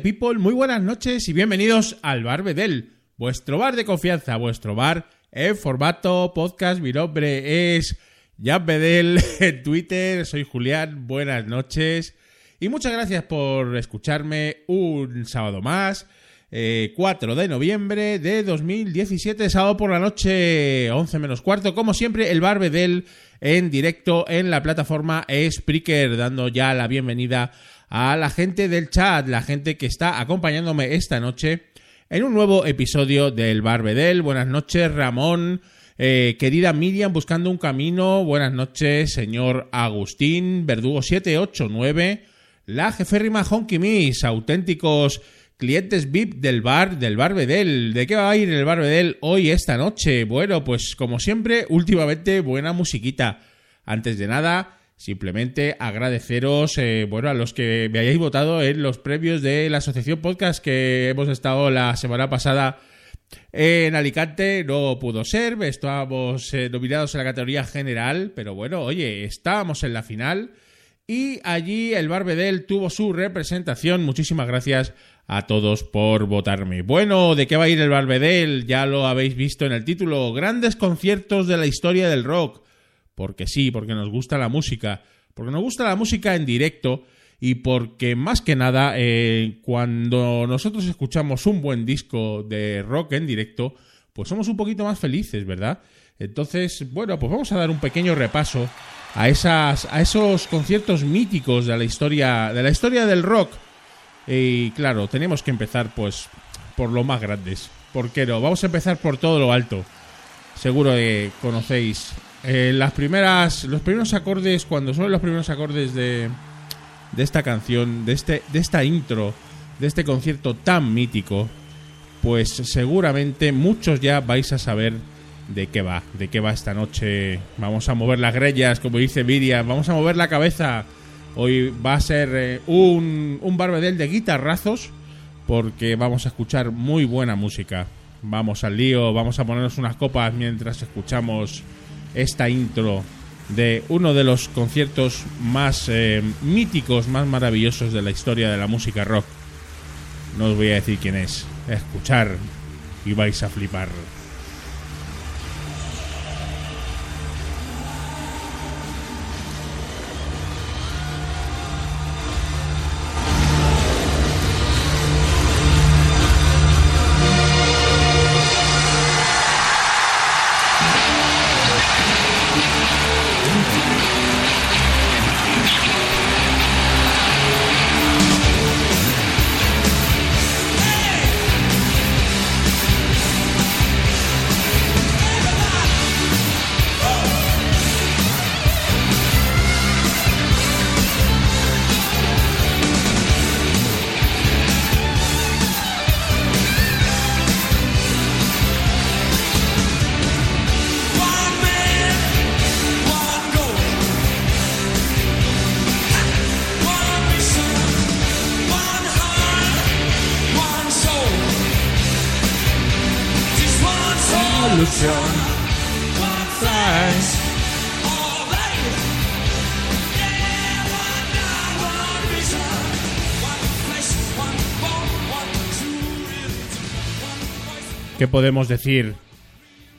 People, muy buenas noches y bienvenidos al Bar Bedel, vuestro bar de confianza, vuestro bar en formato podcast. Mi nombre es Jan Bedel en Twitter, soy Julián, buenas noches y muchas gracias por escucharme un sábado más. 4 eh, de noviembre de 2017, sábado por la noche, 11 menos cuarto, como siempre, el Bar Bedel en directo en la plataforma Spreaker, dando ya la bienvenida a la gente del chat, la gente que está acompañándome esta noche en un nuevo episodio del Barbedel. Buenas noches, Ramón. Eh, querida Miriam, buscando un camino. Buenas noches, señor Agustín, Verdugo 789. La jeférrima Honky Miss, auténticos clientes VIP del bar, del Barbedel. ¿De qué va a ir el Barbedel hoy, esta noche? Bueno, pues como siempre, últimamente buena musiquita. Antes de nada, Simplemente agradeceros, eh, bueno, a los que me hayáis votado en los previos de la Asociación Podcast que hemos estado la semana pasada en Alicante. No pudo ser, estábamos eh, nominados en la categoría general, pero bueno, oye, estábamos en la final y allí el Barbedel tuvo su representación. Muchísimas gracias a todos por votarme. Bueno, ¿de qué va a ir el Barbedel? Ya lo habéis visto en el título. Grandes conciertos de la historia del rock porque sí, porque nos gusta la música, porque nos gusta la música en directo y porque más que nada eh, cuando nosotros escuchamos un buen disco de rock en directo, pues somos un poquito más felices, ¿verdad? Entonces, bueno, pues vamos a dar un pequeño repaso a esas a esos conciertos míticos de la historia de la historia del rock. Y claro, tenemos que empezar pues por lo más grandes. ¿Por qué no? Vamos a empezar por todo lo alto. Seguro que conocéis eh, las primeras, los primeros acordes, cuando son los primeros acordes de, de esta canción, de, este, de esta intro, de este concierto tan mítico, pues seguramente muchos ya vais a saber de qué va, de qué va esta noche. Vamos a mover las grellas, como dice Miriam, vamos a mover la cabeza. Hoy va a ser eh, un, un barbedel de guitarrazos, porque vamos a escuchar muy buena música. Vamos al lío, vamos a ponernos unas copas mientras escuchamos esta intro de uno de los conciertos más eh, míticos, más maravillosos de la historia de la música rock. No os voy a decir quién es. Escuchar y vais a flipar. ¿Qué podemos decir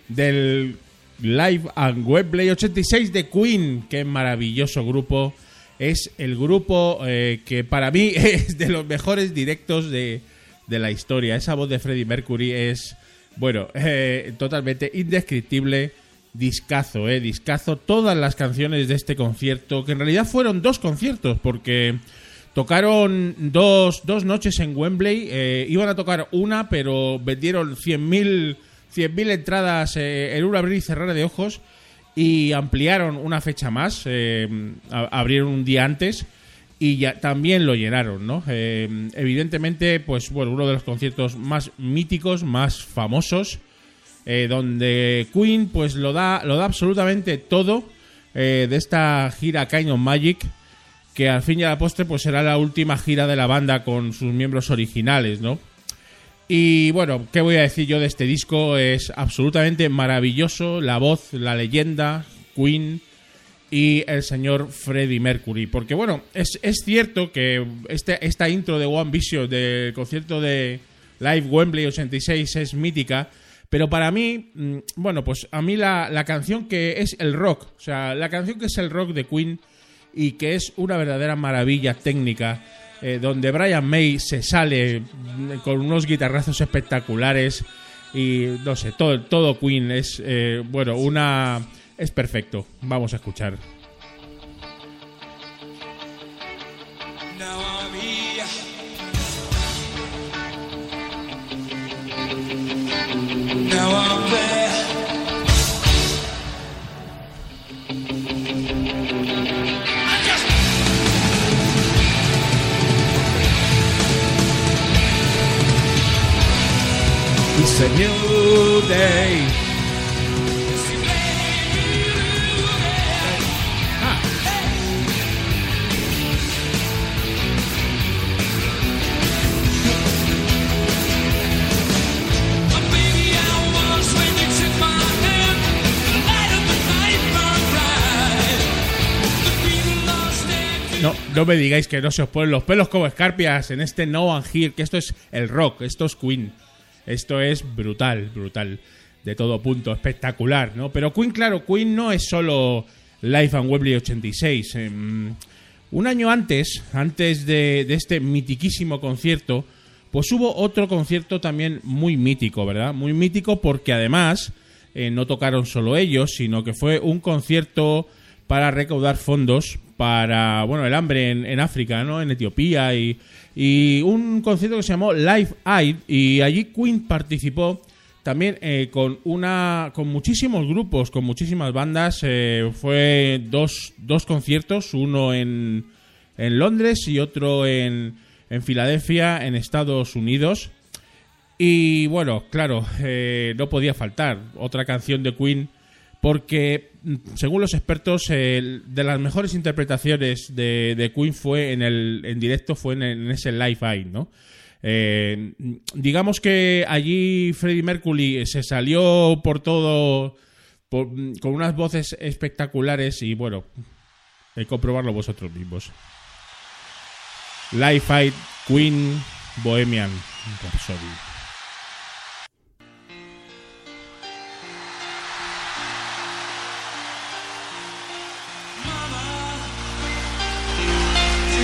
del Live and Webplay 86 de Queen? Qué maravilloso grupo. Es el grupo eh, que para mí es de los mejores directos de, la historia. Esa voz de Freddie Mercury es, bueno, eh, totalmente indescriptible. Discazo, eh, discazo. Todas las canciones de este concierto, que en realidad fueron dos conciertos, porque Tocaron dos, dos noches en Wembley. Eh, iban a tocar una, pero vendieron 100.000 100 entradas eh, en un abrir y cerrar de ojos. Y ampliaron una fecha más. Eh, abrieron un día antes. Y ya también lo llenaron, ¿no? evidentemente, pues bueno, uno de los conciertos más míticos, más famosos. donde Queen, pues lo da, lo da absolutamente todo. de esta gira Kind Magic que al fin y al postre pues será la última gira de la banda con sus miembros originales, ¿no? Y bueno, ¿qué voy a decir yo de este disco? Es absolutamente maravilloso, la voz, la leyenda, Queen y el señor Freddie Mercury. Porque bueno, es, cierto que este, esta intro de One Vision del concierto de Live Wembley 86 es mítica, pero para mí, mm, bueno, pues a mí la, la canción que es el rock, o sea, la canción que es el rock de Queen y que es una verdadera maravilla técnica. Eh, donde Brian May se sale con unos guitarrazos espectaculares y no sé, todo, todo Queen es, eh, bueno, una... es perfecto. Vamos a escuchar. Me digáis que no se os ponen los pelos como escarpias en este No One Here, que esto es el rock, esto es Queen. Esto es brutal, brutal. De todo punto, espectacular, ¿no? Pero Queen, claro, Queen no es solo Life and Wembley 86. Em, un año antes, antes de, este mitiquísimo concierto, pues hubo otro concierto también muy mítico, ¿verdad? Muy mítico porque además eh, no tocaron solo ellos, sino que fue un concierto para recaudar fondos para, bueno, el hambre en, en África, ¿no? En Etiopía y y un concierto que se llamó Live Aid y allí Queen participó también eh, con una con muchísimos grupos, con muchísimas bandas. Eh, fue dos, dos conciertos, uno en, en Londres y otro en, en Filadelfia, en Estados Unidos. Y bueno, claro, eh, no podía faltar otra canción de Queen porque según los expertos de las mejores interpretaciones de, Queen fue en el en directo fue en, ese live aid no eh, digamos que allí Freddie Mercury se salió por todo con unas voces espectaculares y bueno que comprobarlo vosotros mismos. Live Aid Queen Bohemian Rhapsody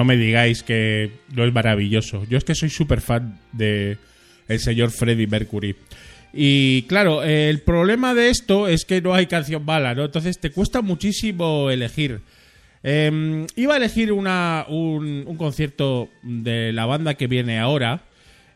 no me digáis que no es maravilloso. Yo es que soy súper fan de el señor Freddie Mercury. Y claro, el problema de esto es que no hay canción mala, ¿no? Entonces te cuesta muchísimo elegir. Em, iba a elegir una, un, concierto de la banda que viene ahora,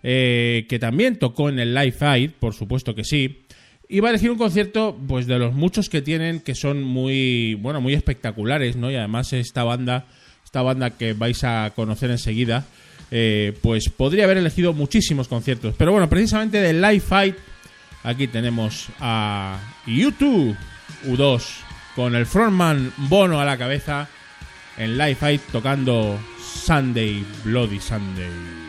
eh, que también tocó en el Live Aid, por supuesto que sí. Iba a elegir un concierto, pues de los muchos que tienen, que son muy, bueno, muy espectaculares, ¿no? Y además esta banda, esta banda que vais a conocer enseguida, eh, pues podría haber elegido muchísimos conciertos. Pero bueno, precisamente del Live Fight, aquí tenemos a YouTube U2 con el frontman Bono a la cabeza en Live Fight tocando Sunday, Bloody Sunday.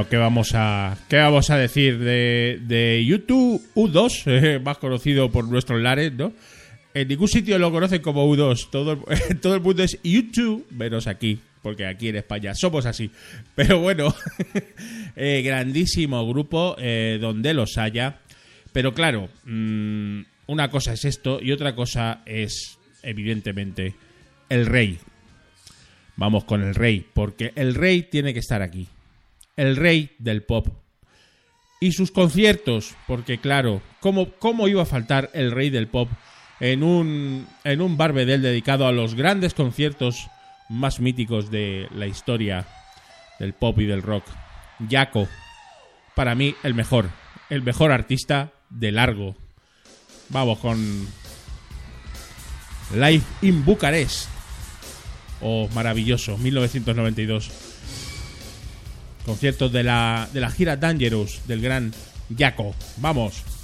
Bueno, ¿qué vamos a, qué vamos a decir de, YouTube U2, eh, más conocido por nuestros lares, ¿no? En ningún sitio lo conocen como U2, todo, todo el mundo es YouTube, menos aquí, porque aquí en España somos así. Pero bueno, eh, grandísimo grupo, eh, donde los haya. Pero claro, mm, una cosa es esto y otra cosa es, evidentemente, el rey. Vamos con el rey, porque el rey tiene que estar aquí. El rey del pop. Y sus conciertos, porque claro, ¿cómo, cómo iba a faltar el rey del pop en un, en un barbedel dedicado a los grandes conciertos más míticos de la historia del pop y del rock? Jaco, para mí el mejor, el mejor artista de largo. Vamos con Live in Bucarest o maravilloso, 1992. Concierto de la, de la gira Dangerous del gran Jaco. Vamos.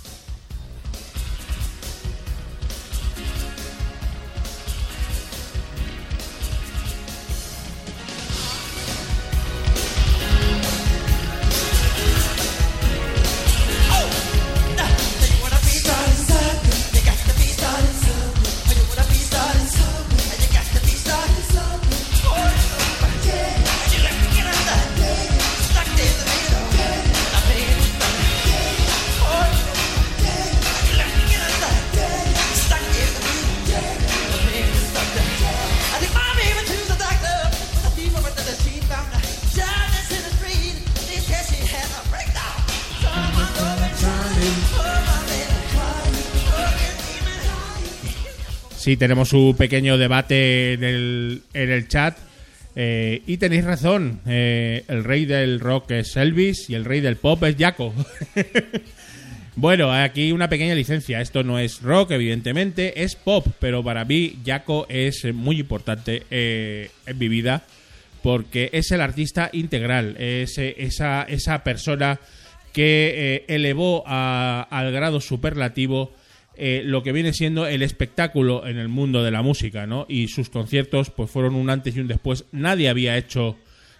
Sí, tenemos un pequeño debate en el, chat. Eh, y tenéis razón, eh, el rey del rock es Elvis y el rey del pop es Jaco. bueno, aquí una pequeña licencia. Esto no es rock, evidentemente, es pop, pero para mí Jaco es muy importante eh, en mi vida porque es el artista integral, es esa, esa persona que elevó al grado superlativo eh, lo que viene siendo el espectáculo en el mundo de la música, ¿no? Y sus conciertos pues fueron un antes y un después. Nadie había hecho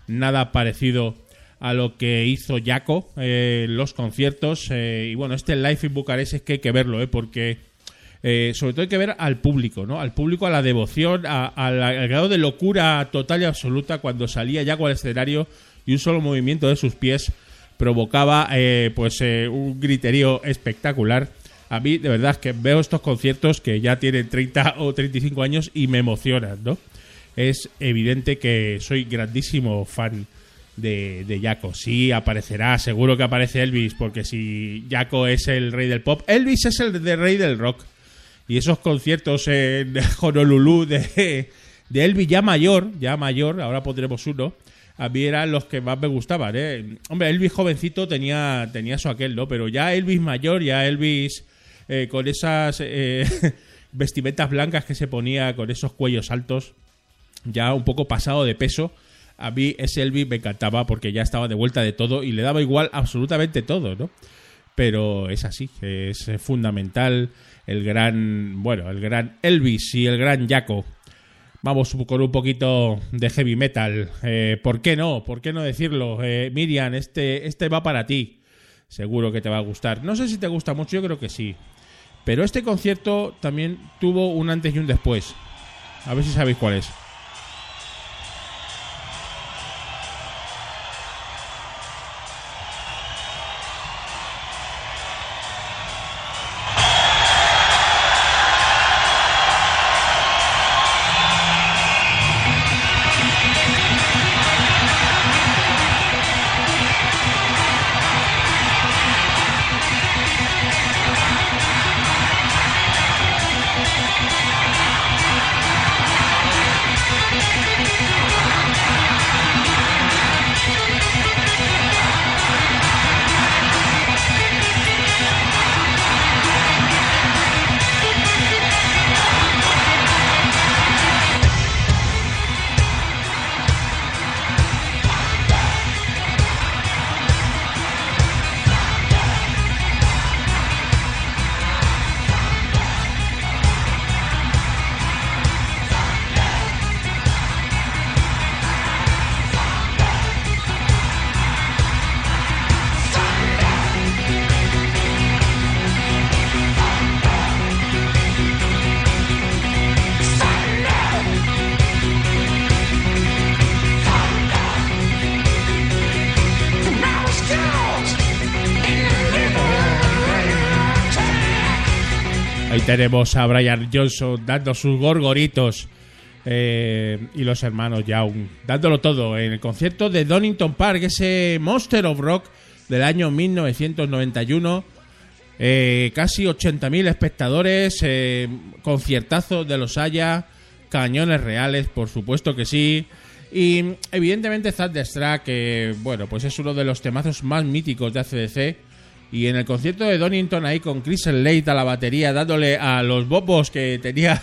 nada parecido a lo que hizo Jaco eh, los conciertos. Eh, y bueno, este live en Bucarest es que hay que verlo, ¿eh? Porque sobre todo hay que ver al público, ¿no? Al público, a la devoción, al grado de locura total y absoluta cuando salía Jaco al escenario y un solo movimiento de sus pies provocaba pues un griterío espectacular a mí de verdad que veo estos conciertos que ya tienen 30 o 35 años y me emocionan, ¿no? Es evidente que soy grandísimo fan de, de Jaco. Sí, aparecerá, seguro que aparece Elvis, porque si Jaco es el rey del pop, Elvis es el de rey del rock. Y esos conciertos en Honolulu de, de Elvis ya mayor, ya mayor, ahora pondremos uno, a mí eran los que más me gustaban, ¿eh? Hombre, Elvis jovencito tenía, tenía eso aquel, ¿no? Pero ya Elvis mayor, ya Elvis eh, con esas eh, vestimentas blancas que se ponía con esos cuellos altos, ya un poco pasado de peso. A mí ese Elvis me encantaba porque ya estaba de vuelta de todo y le daba igual absolutamente todo, ¿no? Pero es así, es fundamental el gran, bueno, el gran Elvis y el gran Jaco. Vamos con un poquito de heavy metal. Eh, ¿Por qué no? ¿Por qué no decirlo? Eh, Miriam, este, este va para ti. Seguro que te va a gustar. No sé si te gusta mucho, yo creo que sí. Pero este concierto también tuvo un antes y un después. A ver si sabéis cuál es. Tenemos a Brian Johnson dando sus gorgoritos eh, y los hermanos Young dándolo todo en el concierto de Donington Park, ese Monster of Rock del año 1991. Eh, casi 80.000 espectadores, eh, conciertazos de los Haya, cañones reales, por supuesto que sí. Y evidentemente Thunderstruck, que bueno, pues es uno de los temazos más míticos de ACDC y en el concierto de Donington ahí con Chris Slade a la batería dándole a los bobos que tenía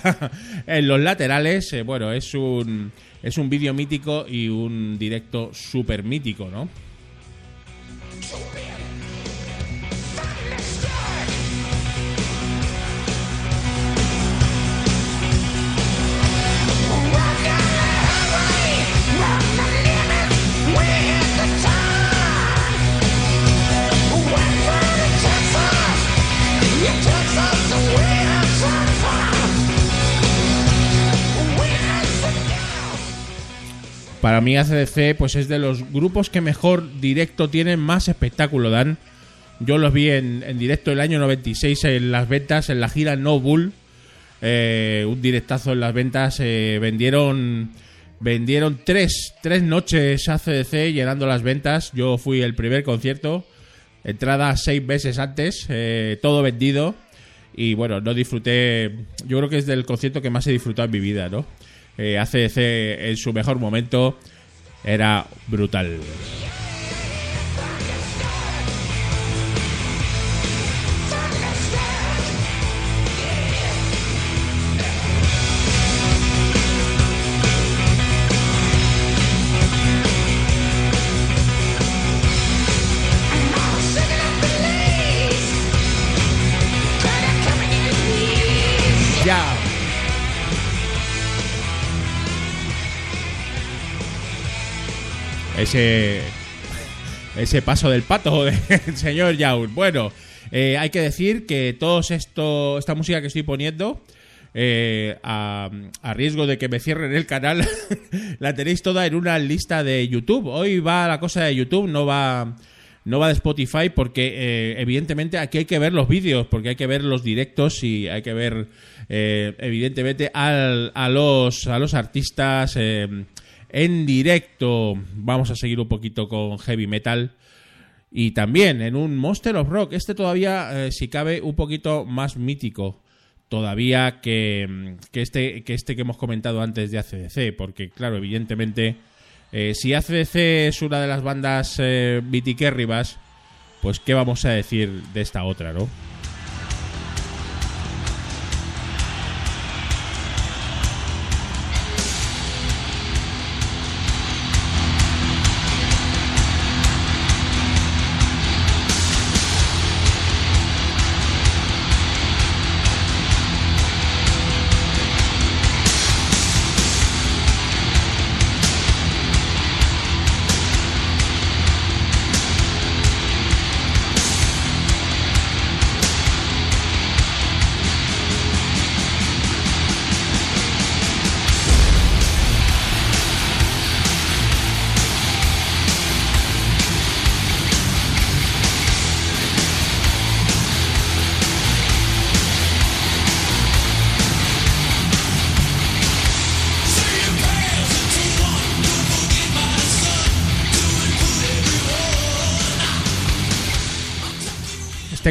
en los laterales, eh, bueno, es un es un vídeo mítico y un directo súper mítico, ¿no? Para mí ACDC pues es de los grupos que mejor directo tienen, más espectáculo dan. Yo los vi en, directo el año 96 en las ventas, en la gira No Bull. Eh, un directazo en las ventas. Eh, vendieron vendieron tres, tres noches ACDC llenando las ventas. Yo fui el primer concierto. Entrada seis meses antes. Eh, todo vendido. Y bueno, no disfruté. Yo creo que es del concierto que más he disfrutado en mi vida, ¿no? Eh, ACDC en su mejor momento era brutal. Ese, ese paso del pato del señor Yaur. Bueno, eh, hay que decir que todo esto, esta música que estoy poniendo, eh, a, riesgo de que me cierren el canal, la tenéis toda en una lista de YouTube. Hoy va la cosa de YouTube, no va, no va de Spotify, porque eh, evidentemente aquí hay que ver los vídeos, porque hay que ver los directos y hay que ver, evidentemente, a, los, a los artistas en directo. Vamos a seguir un poquito con heavy metal. Y también en un Monster of Rock. Este todavía, eh, si cabe, un poquito más mítico. Todavía que, que, este, que este que hemos comentado antes de ACDC. Porque, claro, evidentemente, eh, si ACDC es una de las bandas eh, pues qué vamos a decir de esta otra, ¿no?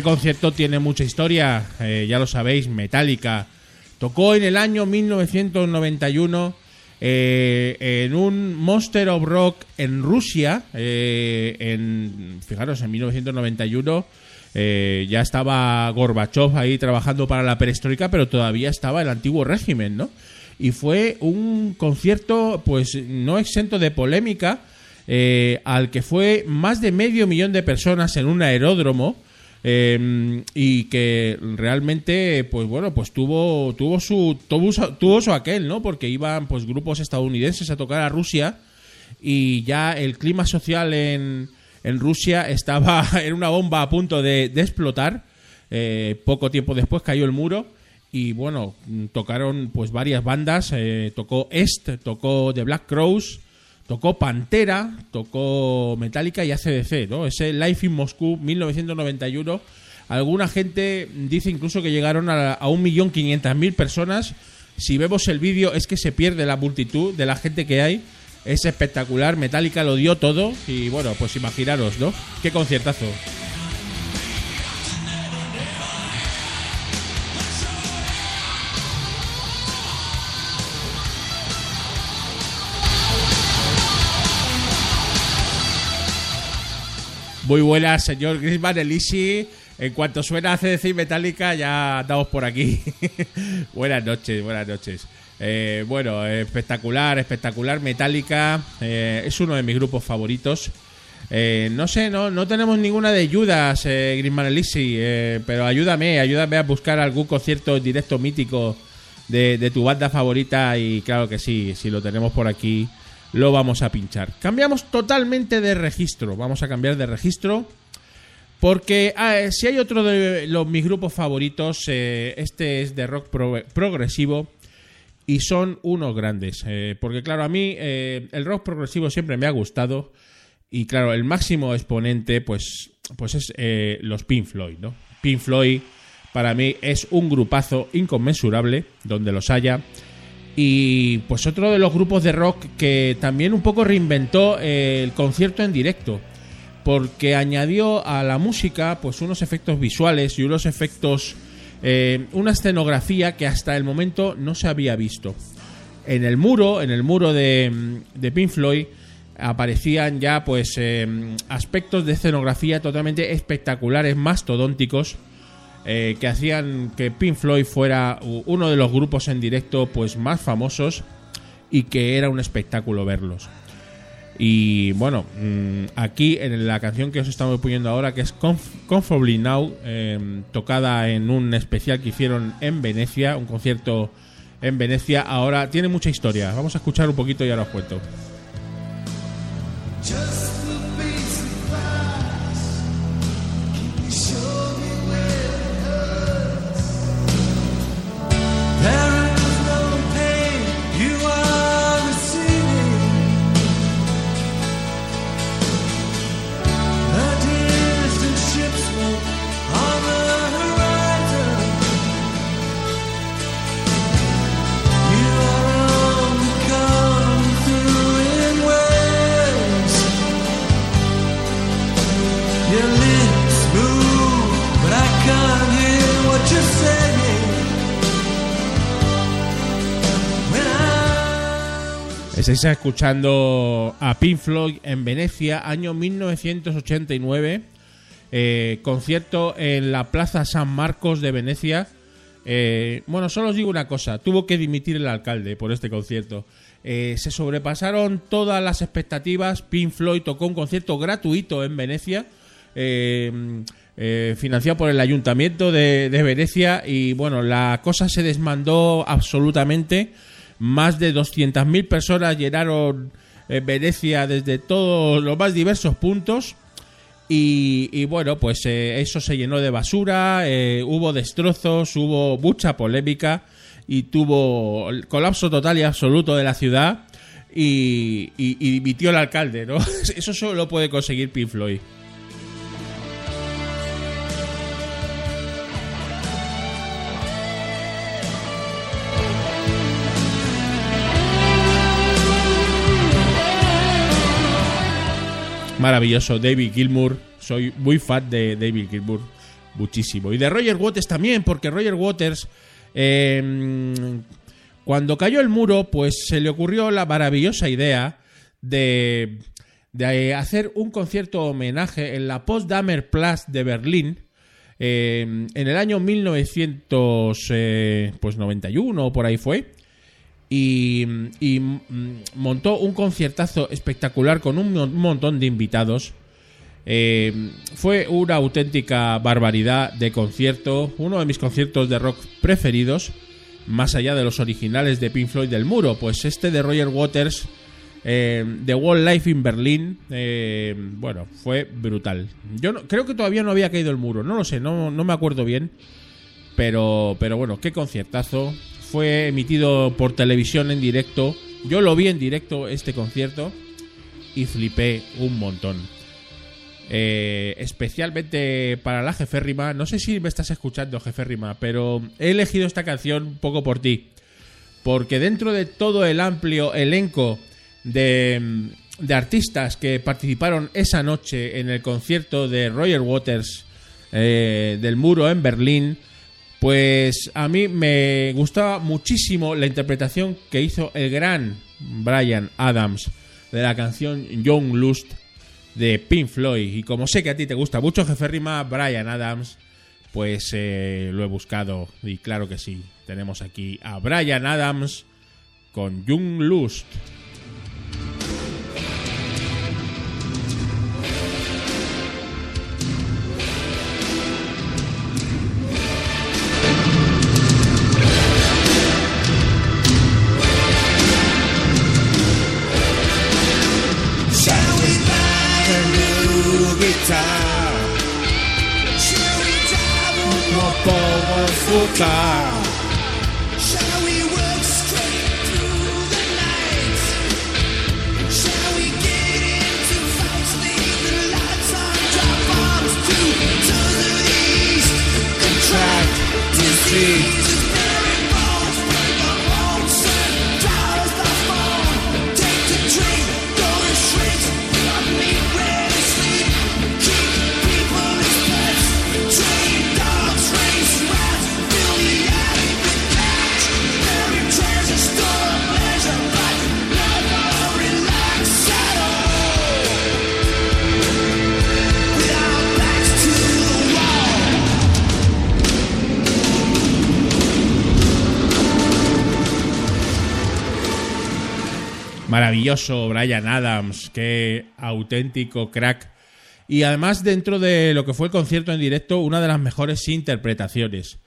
Concierto tiene mucha historia, eh, ya lo sabéis, Metallica. Tocó en el año 1991 eh, en un Monster of Rock en Rusia, eh, en, fijaros, en 1991 eh, ya estaba Gorbachev ahí trabajando para la perestroika, pero todavía estaba el antiguo régimen, ¿no? Y fue un concierto, pues, no exento de polémica, al que fue más de medio millón de personas en un aeródromo, eh, y que realmente pues bueno pues tuvo tuvo su tuvo, su aquel no porque iban pues grupos estadounidenses a tocar a Rusia y ya el clima social en, en Rusia estaba en una bomba a punto de, explotar. Eh, poco tiempo después cayó el muro y bueno tocaron pues varias bandas. Eh, tocó Est tocó The Black Crows Tocó Pantera, tocó Metallica y ACDC, ¿no? Ese Life in Moscú 1991. Alguna gente dice incluso que llegaron a, a 1.500.000 personas. Si vemos el vídeo es que se pierde la multitud de la gente que hay. Es espectacular, Metallica lo dio todo y bueno, pues imaginaros, ¿no? Qué conciertazo. Muy buenas, señor Grisman Elisi. En cuanto suena decir Metallica, ya andamos por aquí. buenas noches, buenas noches. Eh, bueno, espectacular, espectacular. Metallica eh, es uno de mis grupos favoritos. Eh, no sé, no, no tenemos ninguna de ayudas, eh, Grisman Elisi, pero ayúdame, ayúdame a buscar algún concierto directo mítico de, de tu banda favorita y claro que sí, si lo tenemos por aquí lo vamos a pinchar. Cambiamos totalmente de registro. Vamos a cambiar de registro. Porque ah, eh, si hay otro de los, mis grupos favoritos, eh, este es de rock progresivo y son unos grandes. Eh, porque claro, a mí el rock progresivo siempre me ha gustado y claro, el máximo exponente pues, pues es los Pink Floyd, ¿no? Pink Floyd para mí es un grupazo inconmensurable donde los haya. Y pues otro de los grupos de rock que también un poco reinventó eh, el concierto en directo. Porque añadió a la música pues unos efectos visuales y unos efectos. Eh, una escenografía que hasta el momento no se había visto. En el muro, en el muro de, de Pink Floyd, aparecían ya pues eh, aspectos de escenografía totalmente espectaculares, mastodónticos eh, que hacían que Pink Floyd fuera uno de los grupos en directo pues más famosos y que era un espectáculo verlos. Y bueno, mm, aquí en la canción que os estamos poniendo ahora, que es Comfortably Now, em, tocada en un especial que hicieron en Venecia, un concierto en Venecia, ahora tiene mucha historia. Vamos a escuchar un poquito y ahora os cuento. Estáis escuchando a Pink Floyd en Venecia, año 1989. Eh, concierto en la Plaza San Marcos de Venecia. Eh, bueno, solo os digo una cosa: tuvo que dimitir el alcalde por este concierto. Eh, se sobrepasaron todas las expectativas. Pink Floyd tocó un concierto gratuito en Venecia. financiado por el ayuntamiento de, de Venecia y bueno, la cosa se desmandó absolutamente más de 200.000 personas llenaron eh, Venecia desde todos los más diversos puntos. Y, bueno, pues eh, eso se llenó de basura, eh, hubo destrozos, hubo mucha polémica y tuvo el colapso total y absoluto de la ciudad y, y, dimitió el alcalde, ¿no? Eso solo lo puede conseguir Pink Floyd. Maravilloso, David Gilmour. Soy muy fan de David Gilmour. muchísimo. Y de Roger Waters también, porque Roger Waters, eh, cuando cayó el muro, pues se le ocurrió la maravillosa idea de, de hacer un concierto homenaje en la Potsdamer Platz de Berlín. eh, en el año 1991 pues o por ahí fue y, y, mm, montó un conciertazo espectacular con un, mon- montón de invitados. Eh, fue una auténtica barbaridad de concierto, uno de mis conciertos de rock preferidos, más allá de los originales de Pink Floyd del Muro, pues este de Roger Waters, eh, The Wall Life in Berlin, eh, bueno, fue brutal. Yo no- creo que todavía no había caído el muro, no lo sé, no, no me acuerdo bien, pero, pero bueno, qué conciertazo. Fue emitido por televisión en directo. Yo lo vi en directo este concierto y flipé un montón. Eh, especialmente para la jeférrima. No sé si me estás escuchando, jeférrima, pero he elegido esta canción un poco por ti. Porque dentro de todo el amplio elenco de, de artistas que participaron esa noche en el concierto de Roger Waters eh, del Muro en Berlín, pues a mí me gustaba muchísimo la interpretación que hizo el gran Brian Adams de la canción Young Lust de Pink Floyd. Y como sé que a ti te gusta mucho, jefe rima, Brian Adams, pues eh, lo he buscado. Y claro que sí, tenemos aquí a Brian Adams con Young Lust. Maravilloso Brian Adams, qué auténtico crack. Y además dentro de lo que fue el concierto en directo, una de las mejores interpretaciones.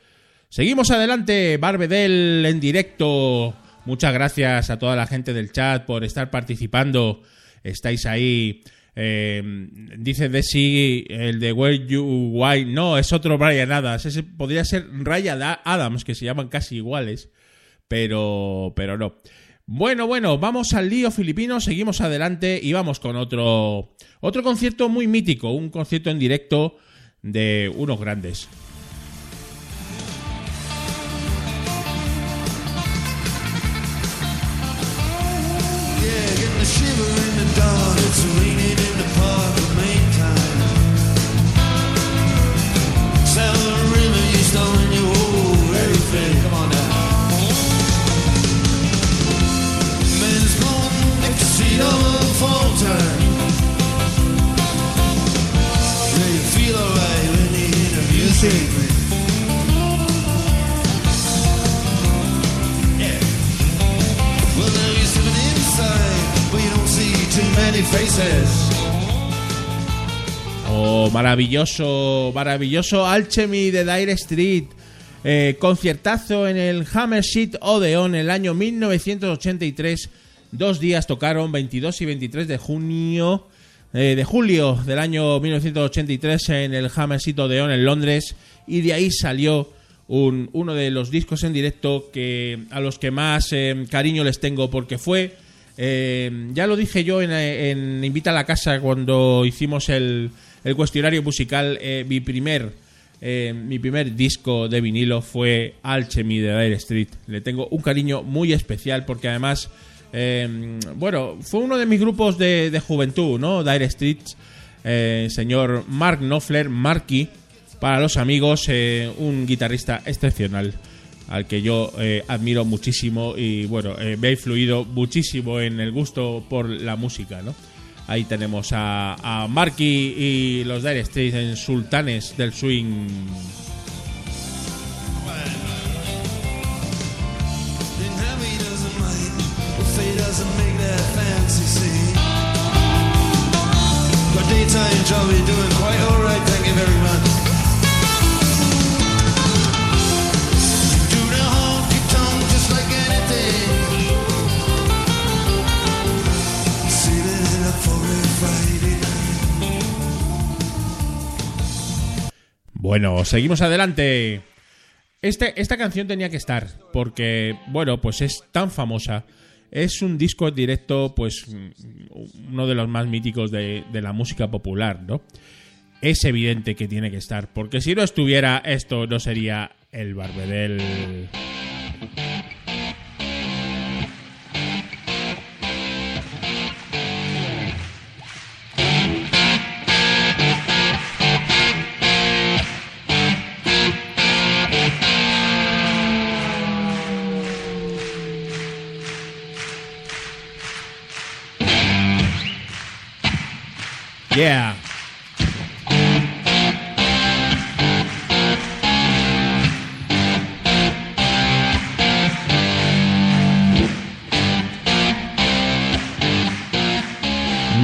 Seguimos adelante, Barbedel en directo. Muchas gracias a toda la gente del chat por estar participando. Estáis ahí. Eh, dice Desi, el de Where You Why. No, es otro Brian Adams. Ese podría ser Ryan Adams, que se llaman casi iguales. Pero, pero no. Bueno, bueno, vamos al lío filipino, seguimos adelante y vamos con otro, otro concierto muy mítico, un concierto en directo de unos grandes. Maravilloso, maravilloso Alchemy de Dire Street. Eh, conciertazo en el Hammersmith Odeon en el año 1983. Dos días tocaron, 22 y 23 de junio. eh, de julio del año 1983 en el Hammersmith Odeon en Londres. Y de ahí salió un- uno de los discos en directo que a los que más eh, cariño les tengo porque fue ya lo dije yo en Invita a la Casa cuando hicimos el, el cuestionario musical. eh, mi primer eh, mi primer disco de vinilo fue Alchemy de Dire Street. Le tengo un cariño muy especial porque además, eh, bueno, fue uno de mis grupos de, juventud, ¿no? Dire Street, eh, señor Mark Knopfler, Marky, para los amigos, eh, un guitarrista excepcional al que yo admiro muchísimo y bueno, me ha influido muchísimo en el gusto por la música, ¿no? Ahí tenemos a, a Marky y los Dire Straits en Sultanes del Swing. Bueno, seguimos adelante. Este, esta canción tenía que estar, porque, bueno, pues es tan famosa. Es un disco directo, pues, uno de los más míticos de, de la música popular, ¿no? Es evidente que tiene que estar, porque si no estuviera, esto no sería el Barbedel. Yeah.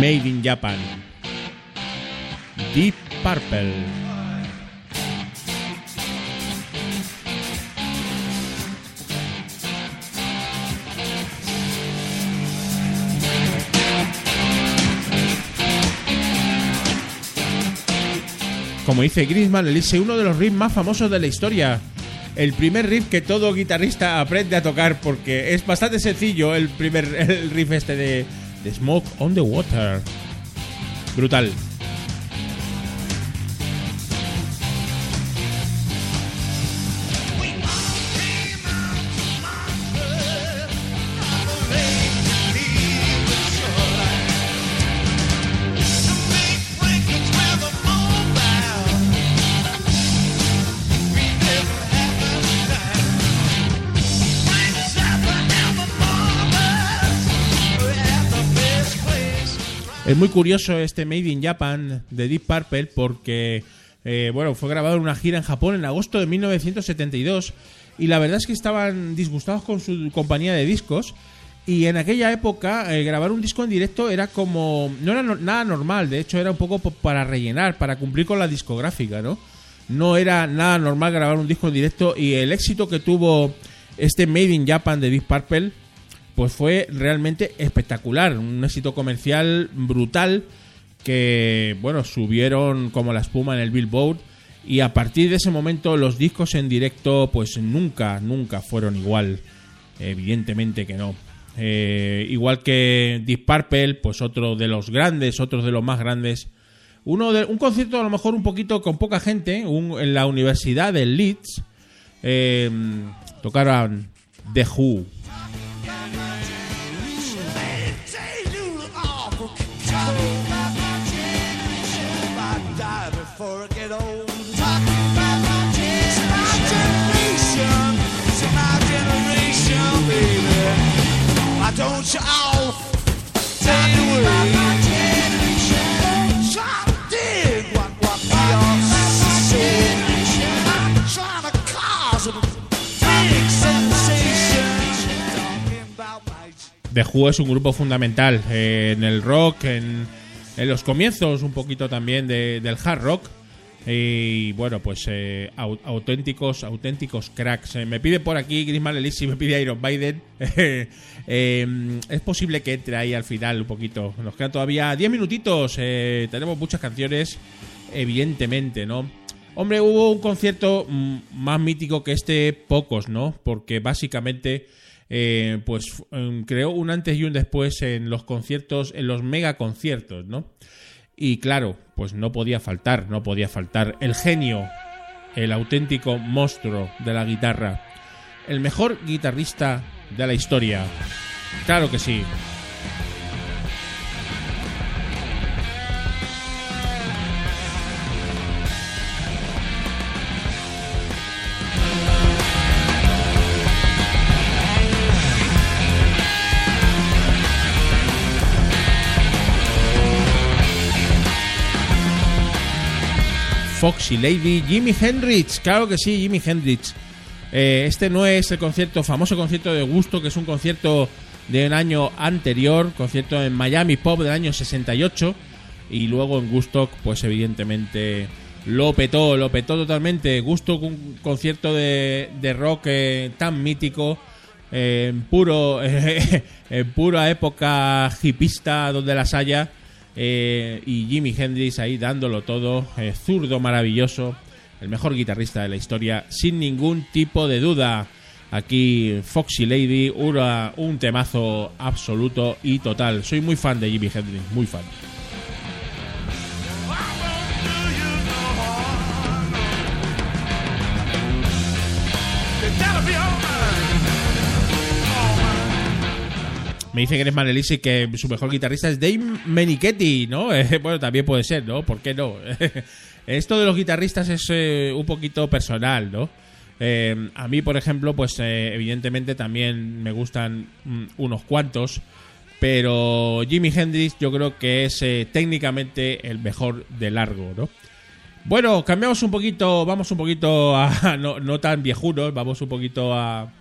Made in Japan. Deep Purple. Como dice Grisman, elige uno de los riffs más famosos de la historia. El primer riff que todo guitarrista aprende a tocar porque es bastante sencillo el primer el riff este de, de Smoke on the Water. Brutal. Es muy curioso este Made in Japan de Deep Purple porque eh, bueno, fue grabado en una gira en Japón en agosto de 1972 y la verdad es que estaban disgustados con su compañía de discos y en aquella época eh, grabar un disco en directo era como no era nada normal, de hecho era un poco po- para rellenar, para cumplir con la discográfica, ¿no? No era nada normal grabar un disco en directo y el éxito que tuvo este Made in Japan de Deep Purple pues fue realmente espectacular, un éxito comercial brutal que, bueno, subieron como la espuma en el Billboard y a partir de ese momento los discos en directo pues nunca, nunca fueron igual, evidentemente que no. Eh, igual que Deep Purple, pues otro de los grandes, otro de los más grandes. Uno de, un concierto a lo mejor un poquito con poca gente, un- en la Universidad de Leeds, eh, tocaron The Who. Don't you all take it away. Try to dig what, what we are saying. Trying to cause a big sensation. Talking about my The Who es un grupo fundamental eh, en el rock, en, en los comienzos un poquito también de- del hard rock. Y bueno, pues eh, au- auténticos, auténticos cracks. Eh, me pide por aquí Grisman Elisi, me pide Iron Maiden. Eh, es posible que entre ahí al final un poquito. Nos quedan todavía 10 minutitos. eh, tenemos muchas canciones, evidentemente, ¿no? Hombre, hubo un concierto mm, más mítico que este, pocos, ¿no? Porque básicamente, pues em, creó un antes y un después en los conciertos, en los mega conciertos, ¿no? Y claro, pues no podía faltar, no podía faltar el genio, el auténtico monstruo de la guitarra, el mejor guitarrista de la historia. Claro que sí. Foxy Lady, Jimi Hendrix, claro que sí, Jimi Hendrix. Eh, este no es el concierto, famoso concierto de gusto, que es un concierto de un año anterior, concierto en Miami Pop del año 68, y luego en Gusto, pues evidentemente lo petó, lo petó totalmente. Gusto, un concierto de, de rock eh, tan mítico, eh, en puro, en pura época hipista donde las haya, eh, y Jimi Hendrix ahí dándolo todo, eh, zurdo maravilloso, el mejor guitarrista de la historia, sin ningún tipo de duda. Aquí Foxy Lady, una- un temazo absoluto y total. Soy muy fan de Jimi Hendrix, muy fan. Me dice que eres Manelisi que su mejor guitarrista es Dave Menichetti, ¿no? Eh, bueno, también puede ser, ¿no? ¿Por qué no? Esto de los guitarristas es eh, un poquito personal, ¿no? Eh, a mí, por ejemplo, pues evidentemente también me gustan mm, unos cuantos, pero Jimi Hendrix yo creo que es técnicamente el mejor de largo, ¿no? Bueno, cambiamos un poquito, vamos un poquito a no, no tan viejunos, vamos un poquito a,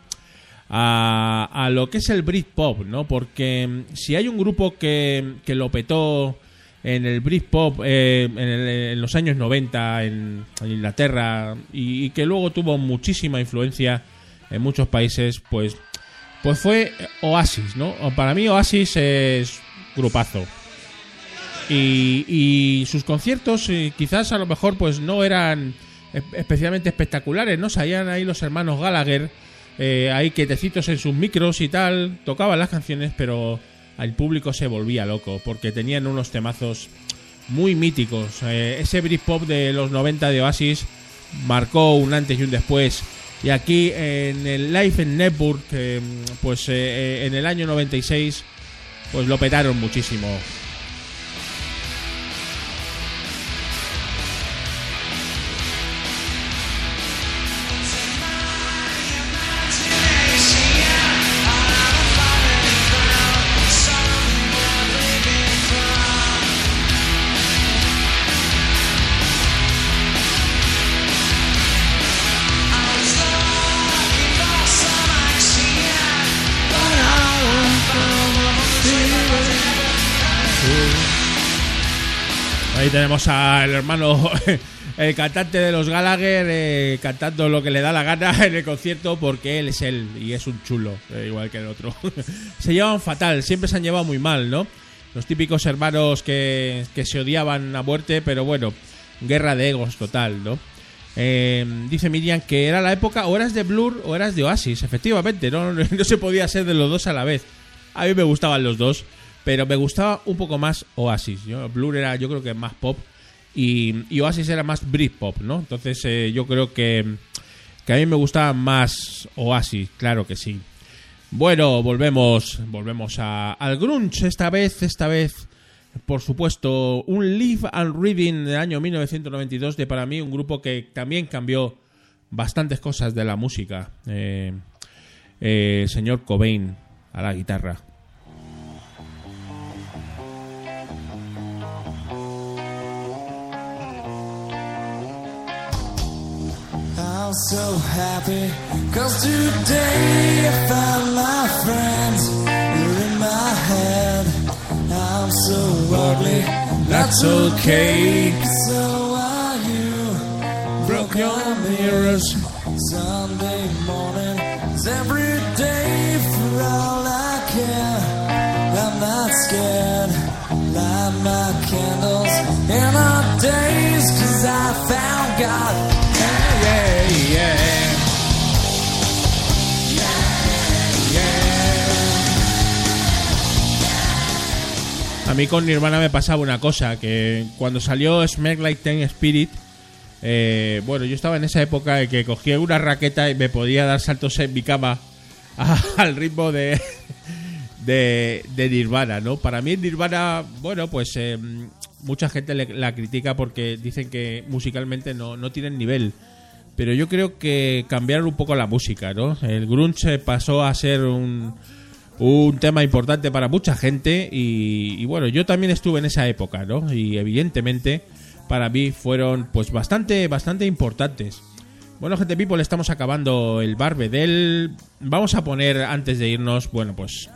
a, a lo que es el Britpop, ¿no? Porque mm, si hay un grupo que, que lo petó en el Britpop eh, en, el- en los años 90 en, Inglaterra y, que luego tuvo muchísima influencia en muchos países, pues, pues fue Oasis, ¿no? Para mí Oasis es grupazo. Y, sus conciertos eh, quizás a lo mejor pues no eran especialmente espectaculares, ¿no? Salían ahí los hermanos Gallagher, eh, ahí quietecitos en sus micros y tal, tocaban las canciones, pero el público se volvía loco porque tenían unos temazos muy míticos. Eh, ese Britpop de los 90 de Oasis marcó un antes y un después. Y aquí en el Live en Network, eh, pues eh, eh, en el año 96, pues lo petaron muchísimo. Tenemos al hermano, el cantante de los Gallagher, eh, cantando lo que le da la gana en el concierto porque él es él y es un chulo, eh, igual que el otro. se llevan fatal, siempre se han llevado muy mal, ¿no? Los típicos hermanos que, que se odiaban a muerte, pero bueno, guerra de egos total, ¿no? Eh, dice Miriam que era la época o eras de Blur o eras de Oasis, efectivamente, no, no se podía ser de los dos a la vez. A mí me gustaban los dos, pero me gustaba un poco más Oasis. Yo, Blur era yo creo que más pop y, y Oasis era más Britpop, ¿no? Entonces eh, yo creo que, que a mí me gustaba más Oasis, claro que sí. Bueno, volvemos, volvemos a, al grunge esta vez, esta vez, por supuesto, un Live and Reading del año 1992 de para mí un grupo que también cambió bastantes cosas de la música. Eh, eh, señor Cobain a la guitarra. I'm so happy. Cause today I found my friends. You're in my head. I'm so ugly. That's okay. So are you. Broke your mirrors. Sunday morning is every day for all I care. I'm not scared. Light my candles in our days Cause I found God A mí con Nirvana me pasaba una cosa, que cuando salió Smack Like Ten Spirit, eh, bueno, yo estaba en esa época de que cogía una raqueta y me podía dar saltos en mi cama al ritmo de, de, de Nirvana, ¿no? Para mí Nirvana, bueno, pues eh, mucha gente le- la critica porque dicen que musicalmente no, no tienen nivel. Pero yo creo que cambiaron un poco la música, ¿no? El grunge pasó a ser un, un tema importante para mucha gente y, y bueno, yo también estuve en esa época, ¿no? Y evidentemente, para mí fueron pues bastante, bastante importantes. Bueno, gente people, estamos acabando el Barbedel. Vamos a poner, antes de irnos, bueno, pues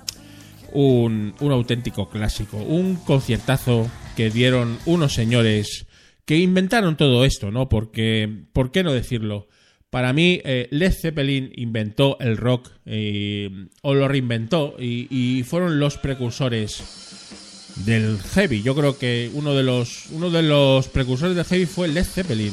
un, un auténtico clásico, un conciertazo que dieron unos señores que inventaron todo esto, ¿no? Porque, ¿por qué no decirlo? Para mí, eh, Led Zeppelin inventó el rock, eh, o lo reinventó, y, y fueron los precursores del heavy. Yo creo que uno de los, uno de los precursores del heavy fue Led Zeppelin.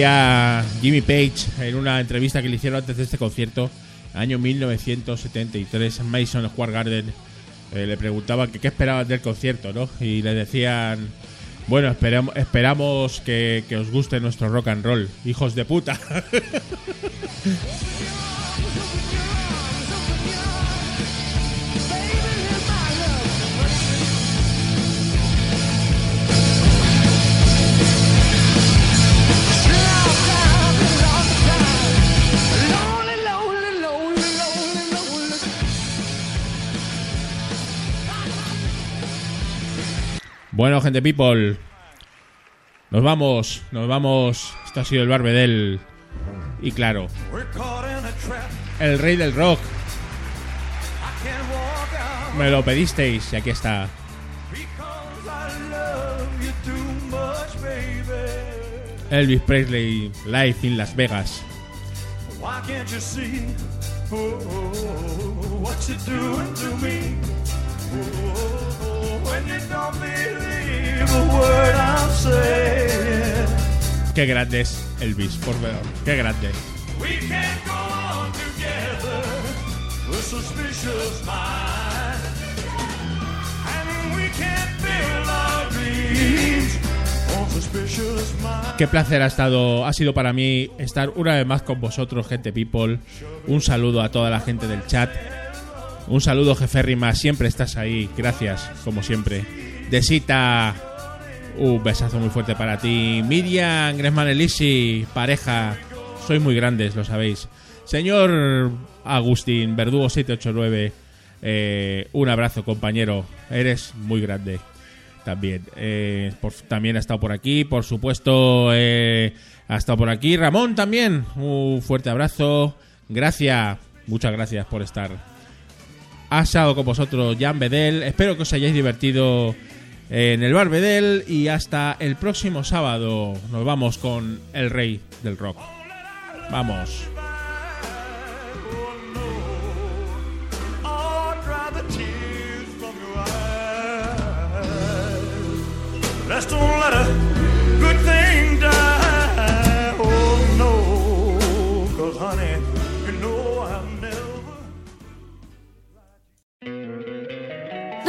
Decía Jimmy Page en una entrevista que le hicieron antes de este concierto, año 1973, en Mason Square Garden, eh, le preguntaban que qué esperaban del concierto, ¿no? Y le decían, bueno, esperamos, esperamos que, que os guste nuestro rock and roll, hijos de puta. Bueno, gente people, nos vamos, nos vamos. Esto ha sido el Barbedel. Y claro, el rey del rock. Me lo pedisteis y aquí está. Elvis Presley live in Las Vegas. Qué grande es Elvis, por favor. Qué grande. Qué placer ha estado, ha sido para mí estar una vez más con vosotros, gente people. Un saludo a toda la gente del chat. Un saludo, jefe Rima, siempre estás ahí. Gracias, como siempre. Desita, un besazo muy fuerte para ti. Miriam, Gresman Elisi, pareja. Sois muy grandes, lo sabéis. Señor Agustín, Verdugo 789, eh, un abrazo, compañero. Eres muy grande también. Eh, por- también ha estado por aquí, por supuesto, eh, ha estado por aquí. Ramón también, un fuerte abrazo. Gracias, muchas gracias por estar. Ha estado con vosotros Jan Bedel. Espero que os hayáis divertido en el Bar Bedel. Y hasta el próximo sábado nos vamos con el rey del rock. Vamos.